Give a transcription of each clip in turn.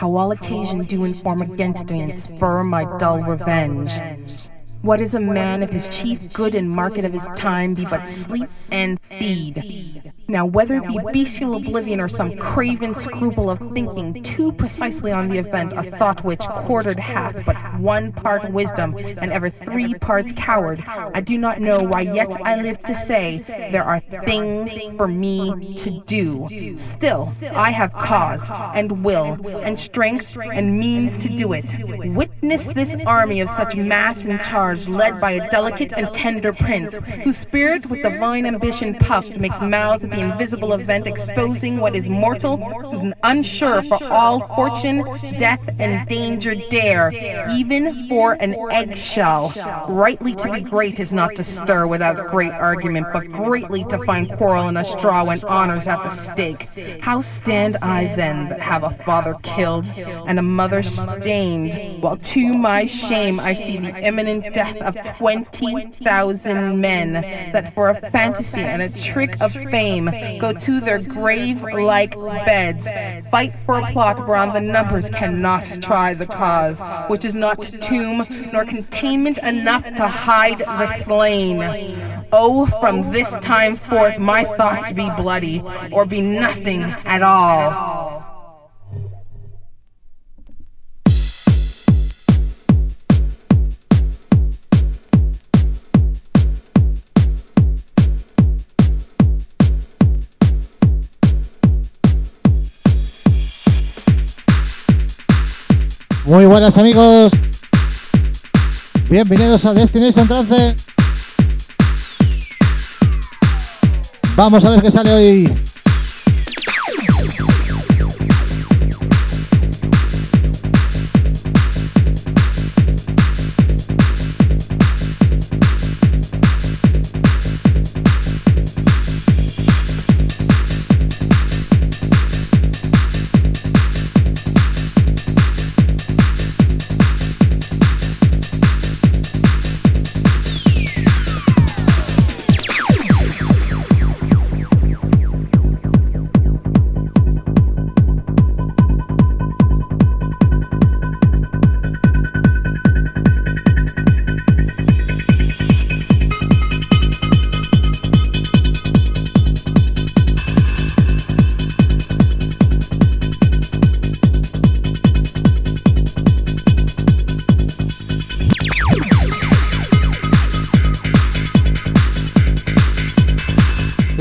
how all occasion do inform against me and spur my dull revenge. What is a man if his chief good and market of his time be but sleep and feed? Now, whether it be bestial oblivion or some craven scruple of thinking too precisely on the event, a thought which quartered hath but one part wisdom and ever three parts coward, I do not know why yet I live to say there are things for me to do. Still, I have cause and will and strength and means to do it. Witness this army of such mass and charge led by a delicate and tender prince, whose spirit with divine ambition puffed makes mouths at the invisible event, exposing what is mortal and unsure for all fortune, death, and danger dare, even for an eggshell. Rightly to be great is not to stir without great argument, but greatly to find quarrel in a straw when honor's at the stake. How stand I then that have a father killed and a mother stained, while to my shame I see the imminent death of 20,000 men that for a fantasy and a trick of fame go to their grave like beds, fight for a plot whereon the numbers cannot try the cause, which is not tomb nor containment enough to hide the slain. Oh, from oh, this time forth my thoughts be bloody, or be nothing at all. Muy buenas amigos. Bienvenidos a Destination Trance. Vamos a ver qué sale hoy.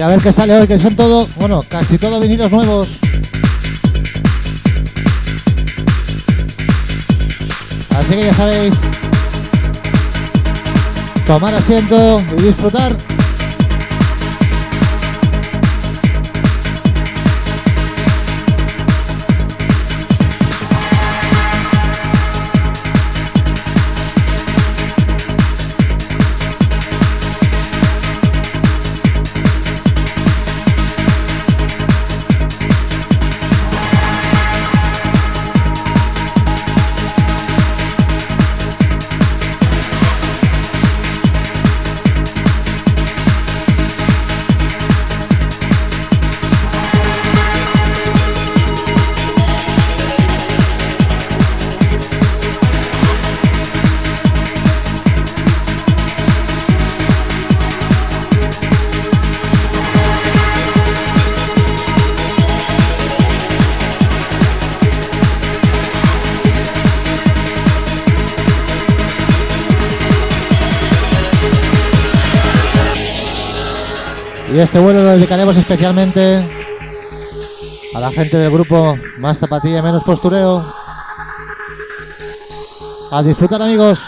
Ver qué sale hoy, que son todo, bueno, casi todos vinilos nuevos. Así que ya sabéis, tomar asiento y disfrutar. Y este vuelo lo dedicaremos especialmente a la gente del grupo Más Tapatilla Menos Postureo. A disfrutar amigos.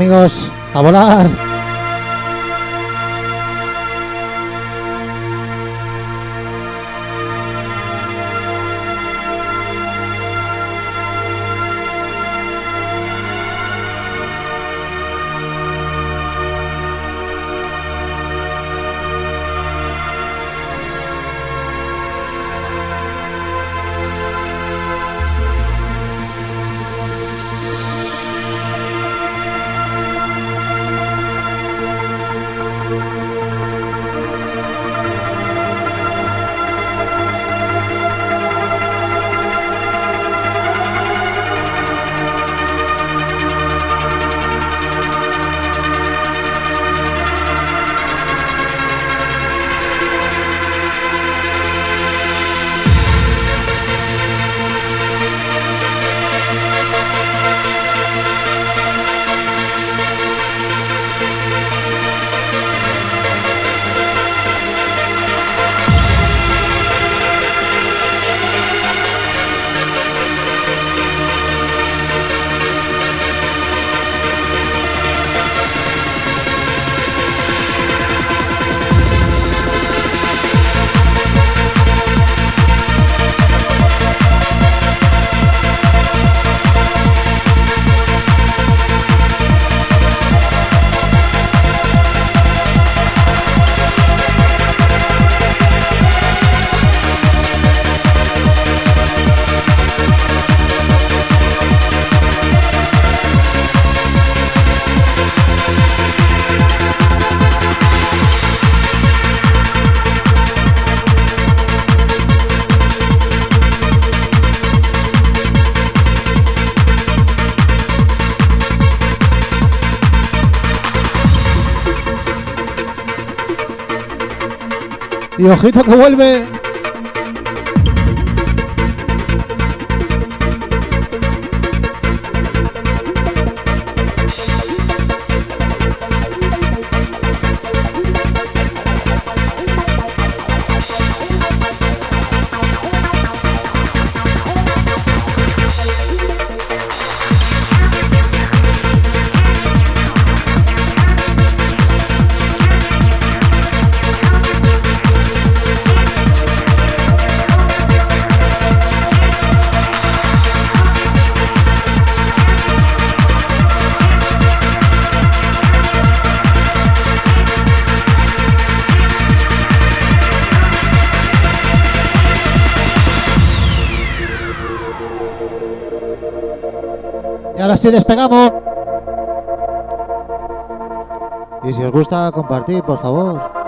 Amigos, a volar. Y ojito que vuelve. Si despegamos. Y si os gusta, compartir, por favor.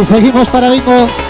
Y seguimos para bingo.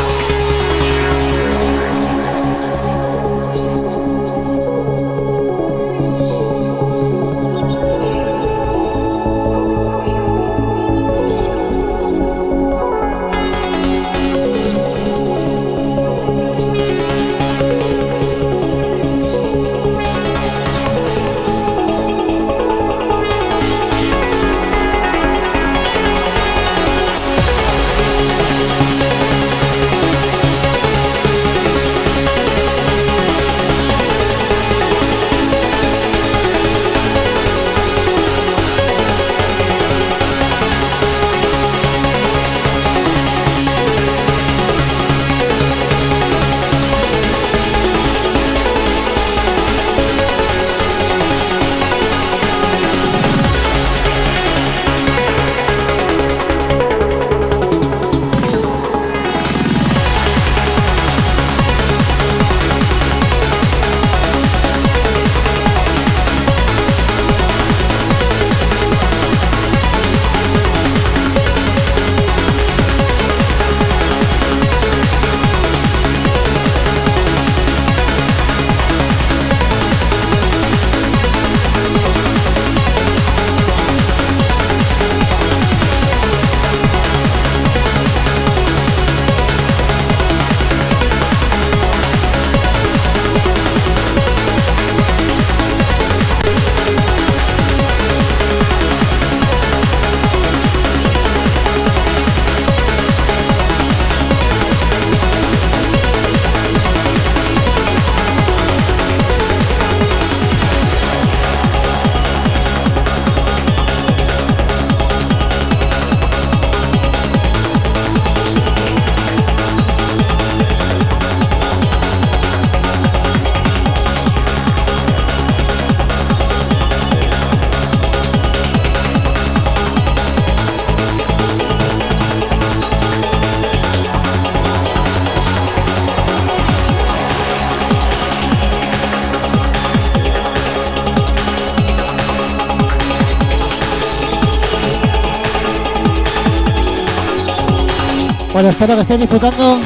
Espero que estén disfrutando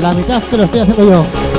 la mitad que lo estoy haciendo yo.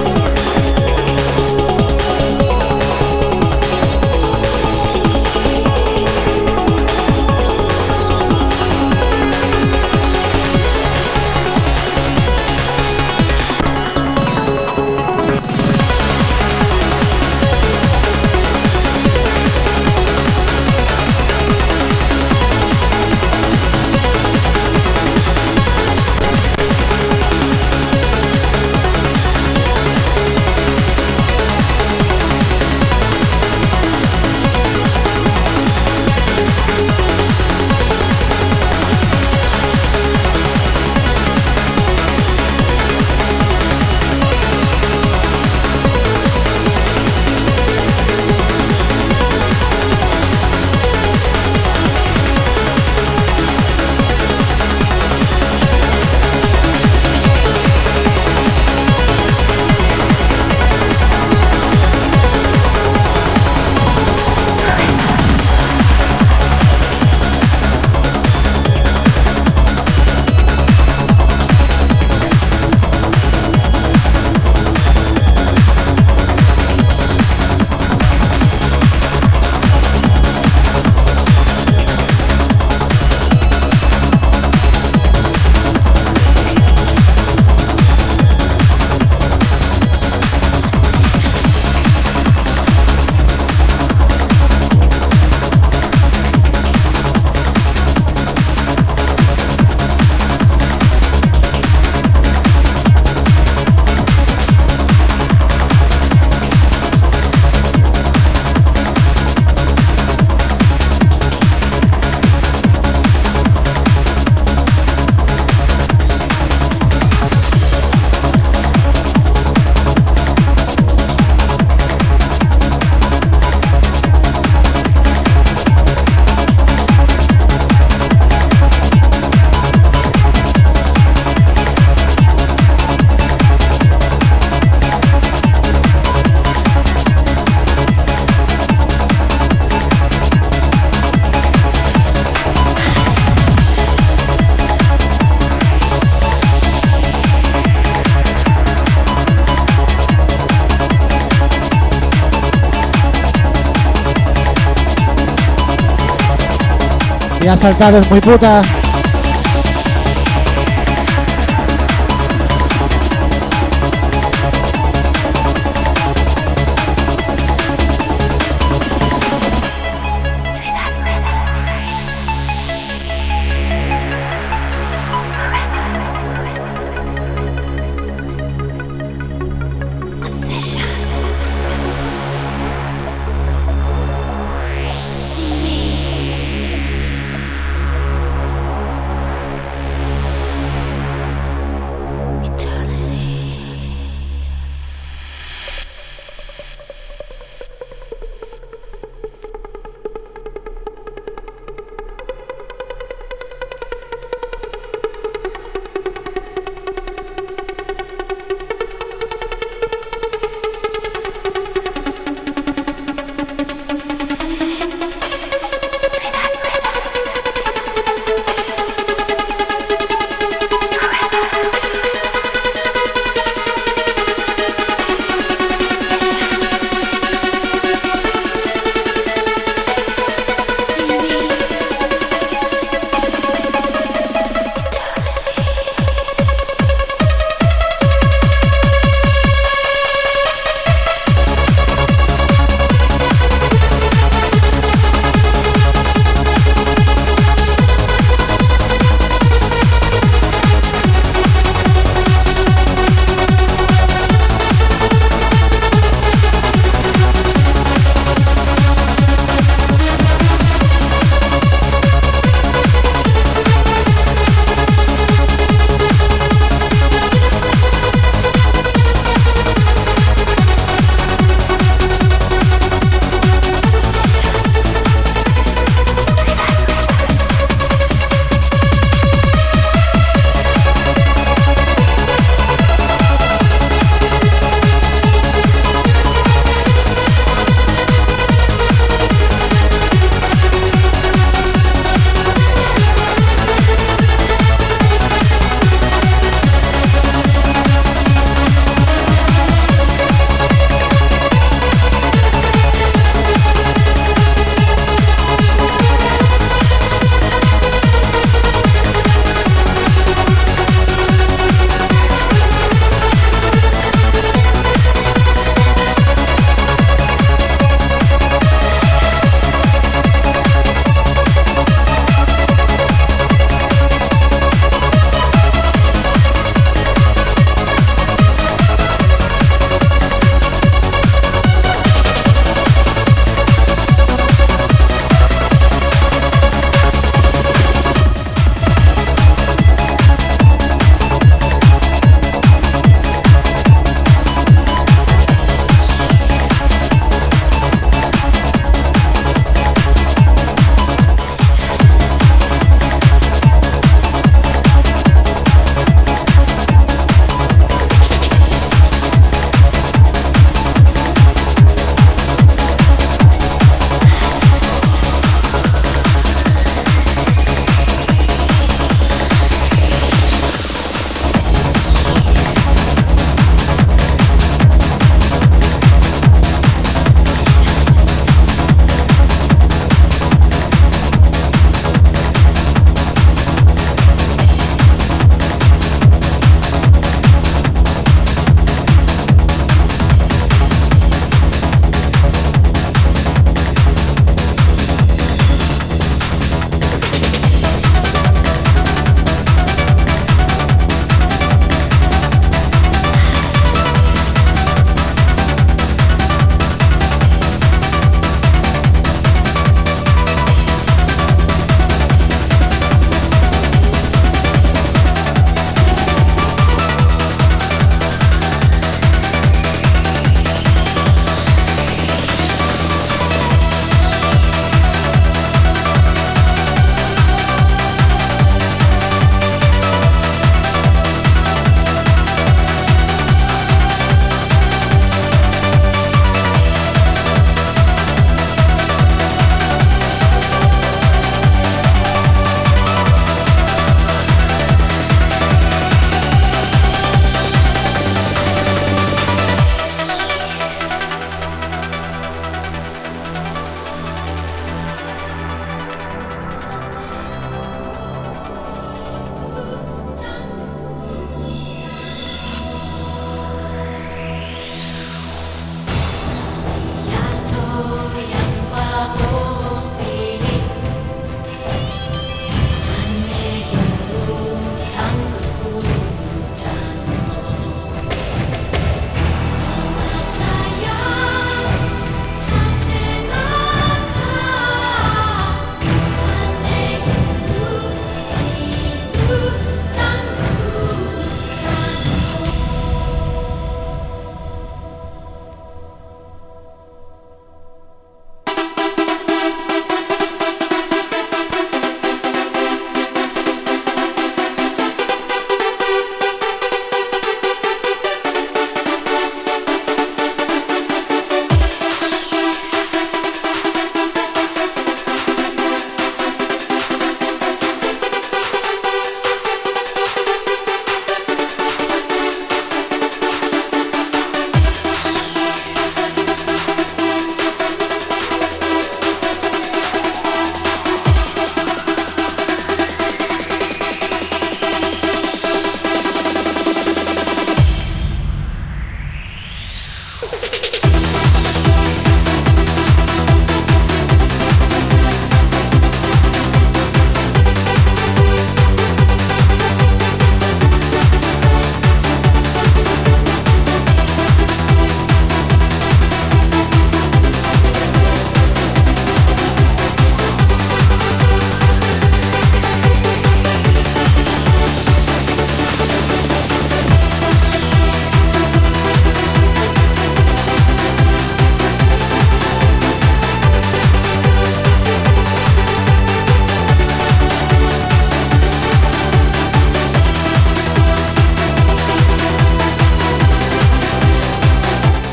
Y ha saltado es muy puta.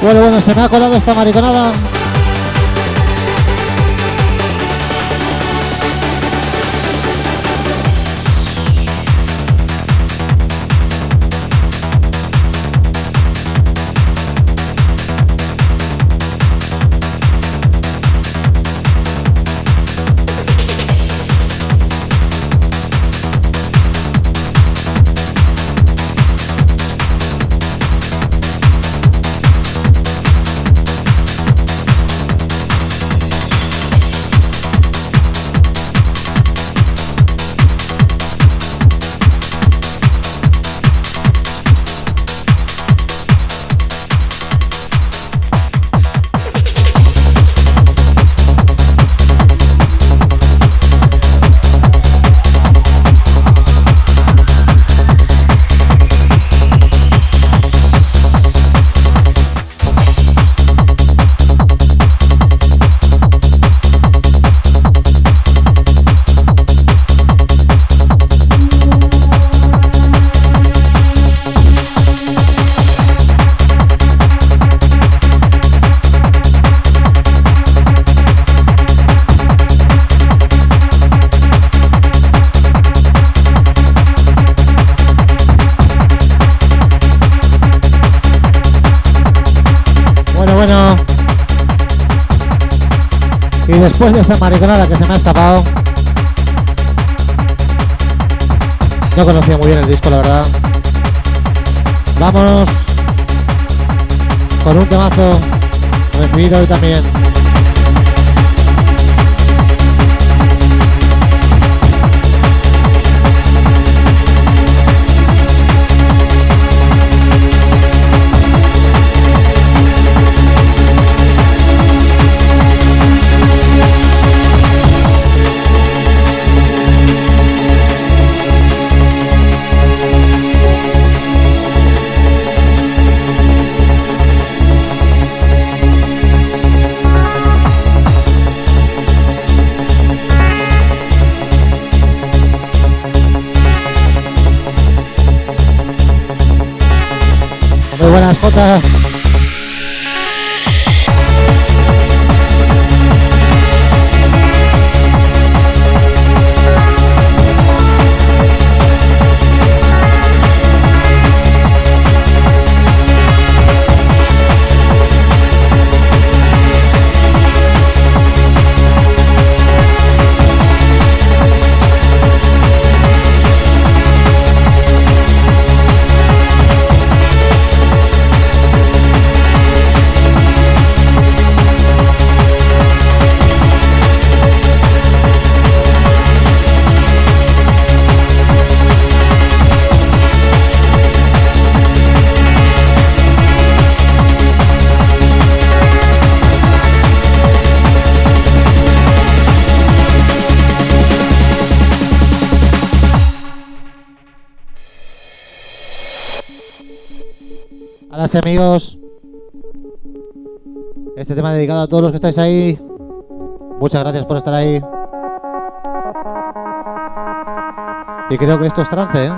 Bueno, bueno, se me ha colado esta mariconada. Después de esa mariconada que se me ha escapado. No conocía muy bien el disco, la verdad. Vámonos con un temazo recibido hoy también. Bye. Dedicado a todos los que estáis ahí. Muchas gracias por estar ahí. Y creo que esto es trance, ¿eh?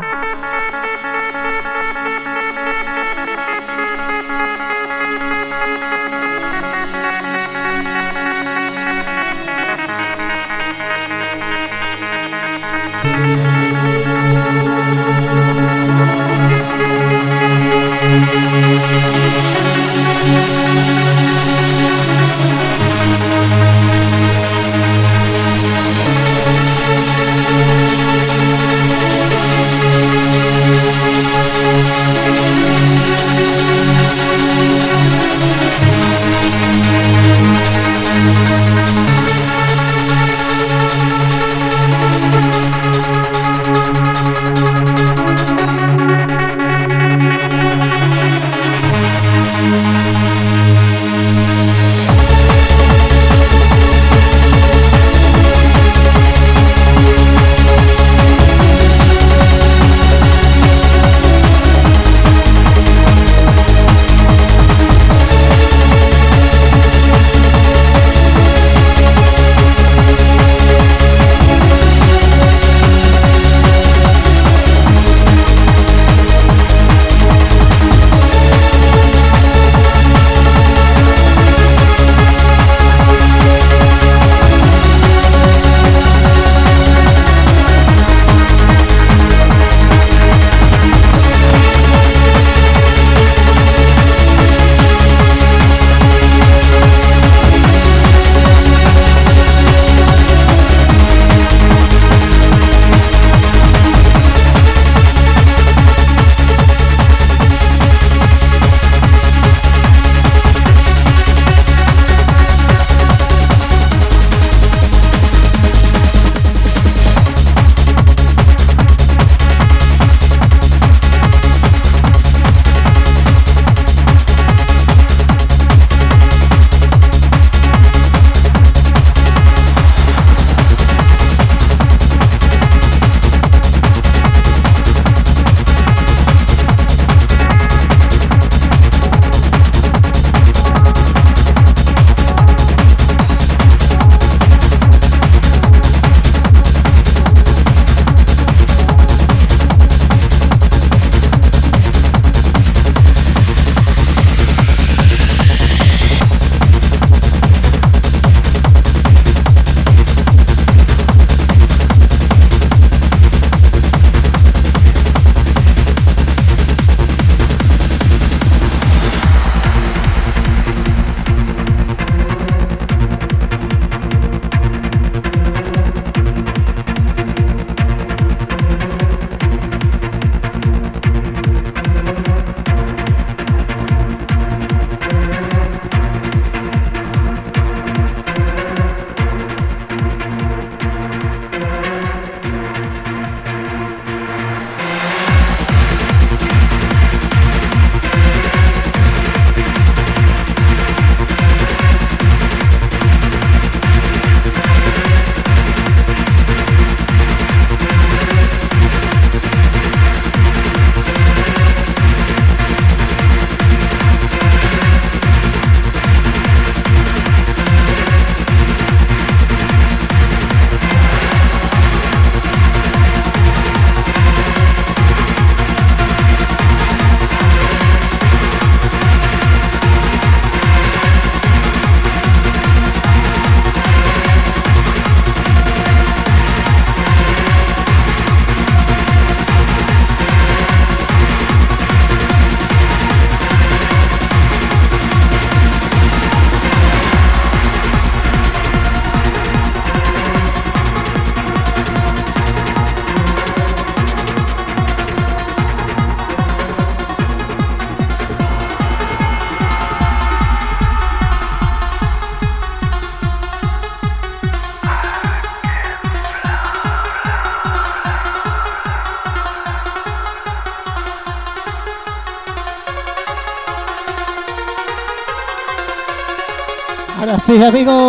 Sí, amigos.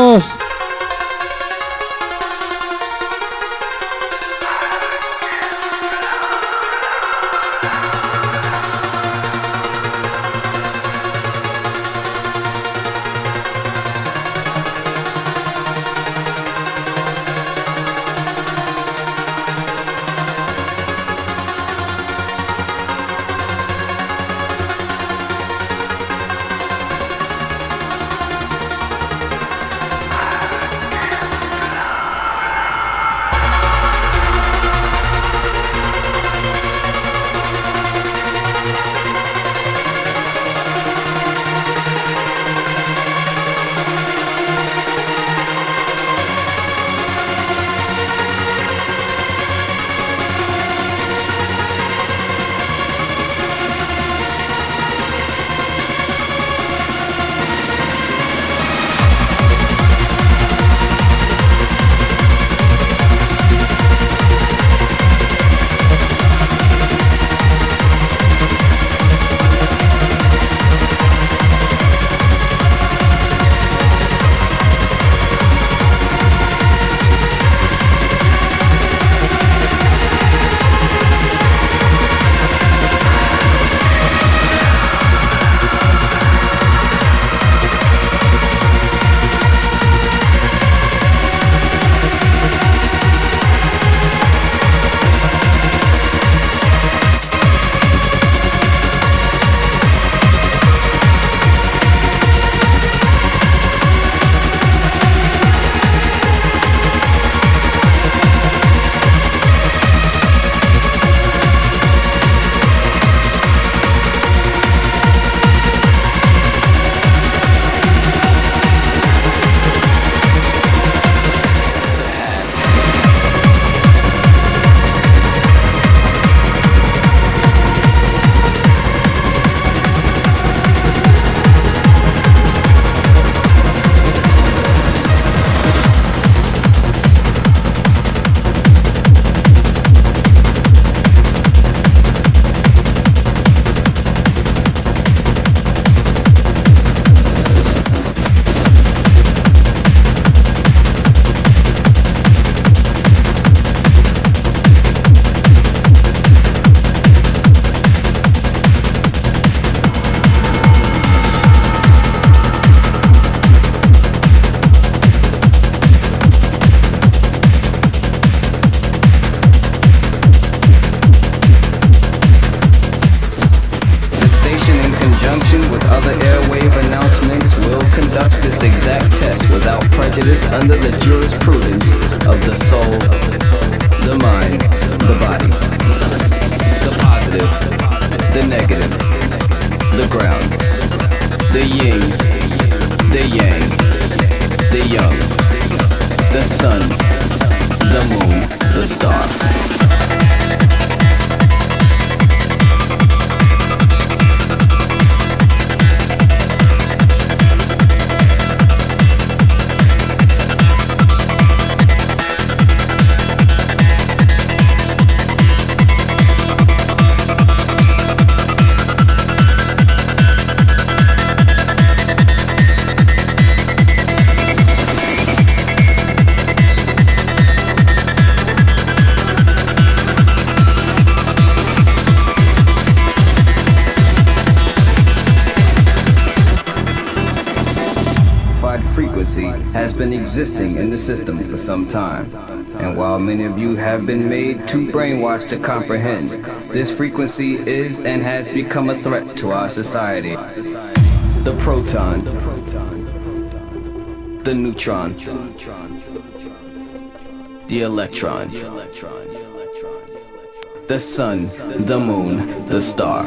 Brainwashed to comprehend. This frequency is and has become a threat to our society. The proton, the neutron, the electron, the sun, the moon, the star.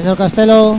Señor Castelo.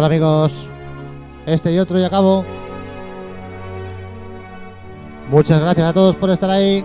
Hola amigos, este y otro y acabo. Muchas gracias a todos por estar ahí.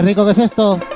Qué rico que es esto.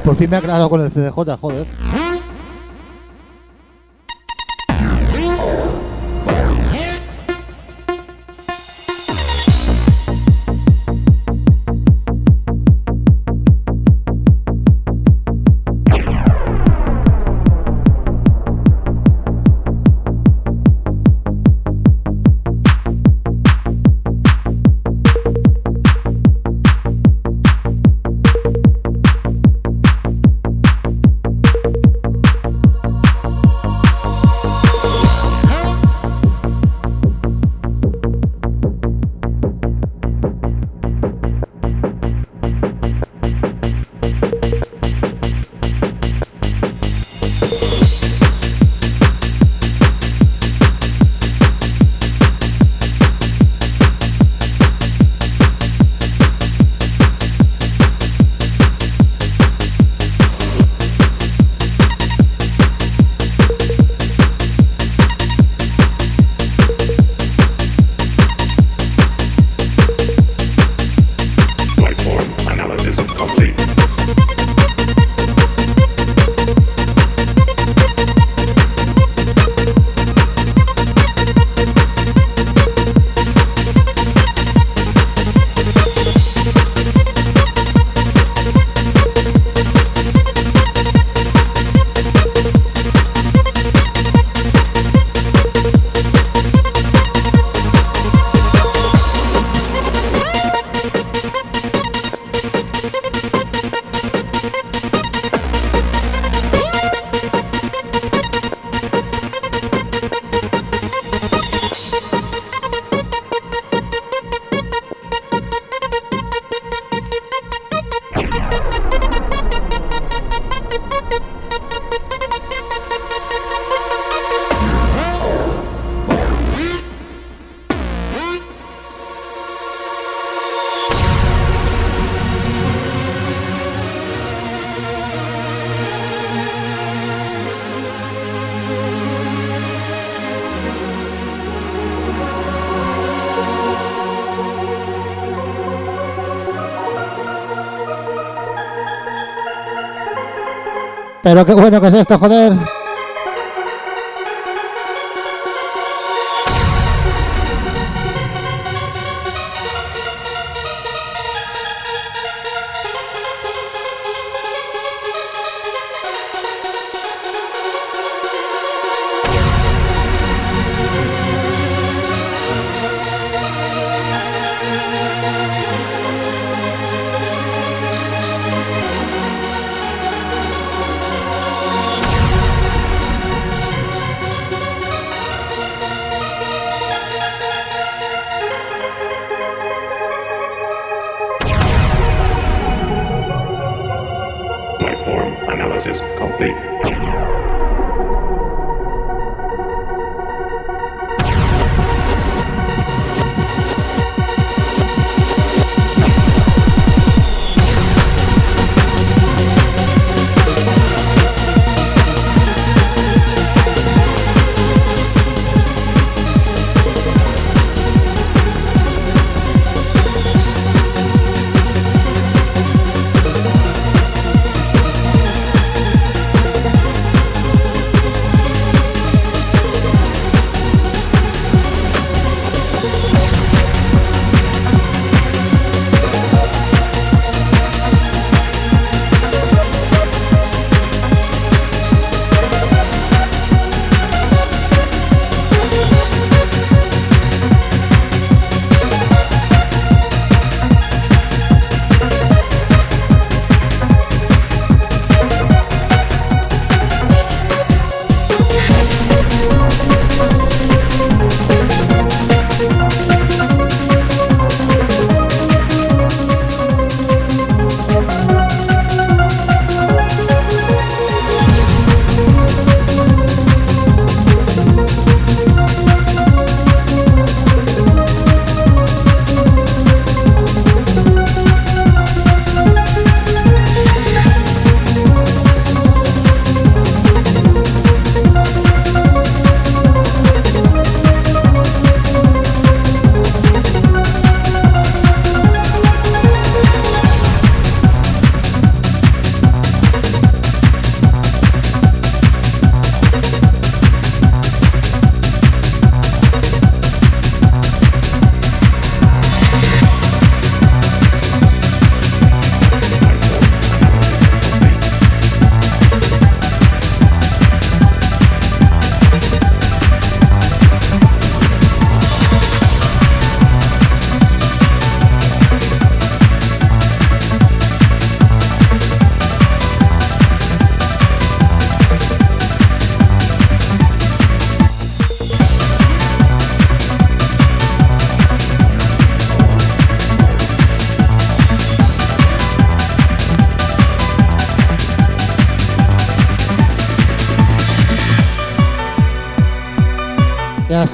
Por fin me ha aclarado con el CDJ, joder. Pero qué bueno que es esto, joder.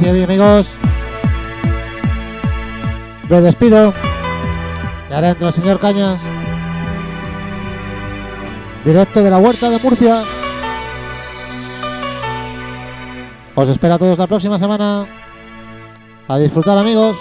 Y amigos. Me despido. Y ahora entra el señor Cañas. Directo de la huerta de Murcia. Os espero a todos la próxima semana. A disfrutar, amigos.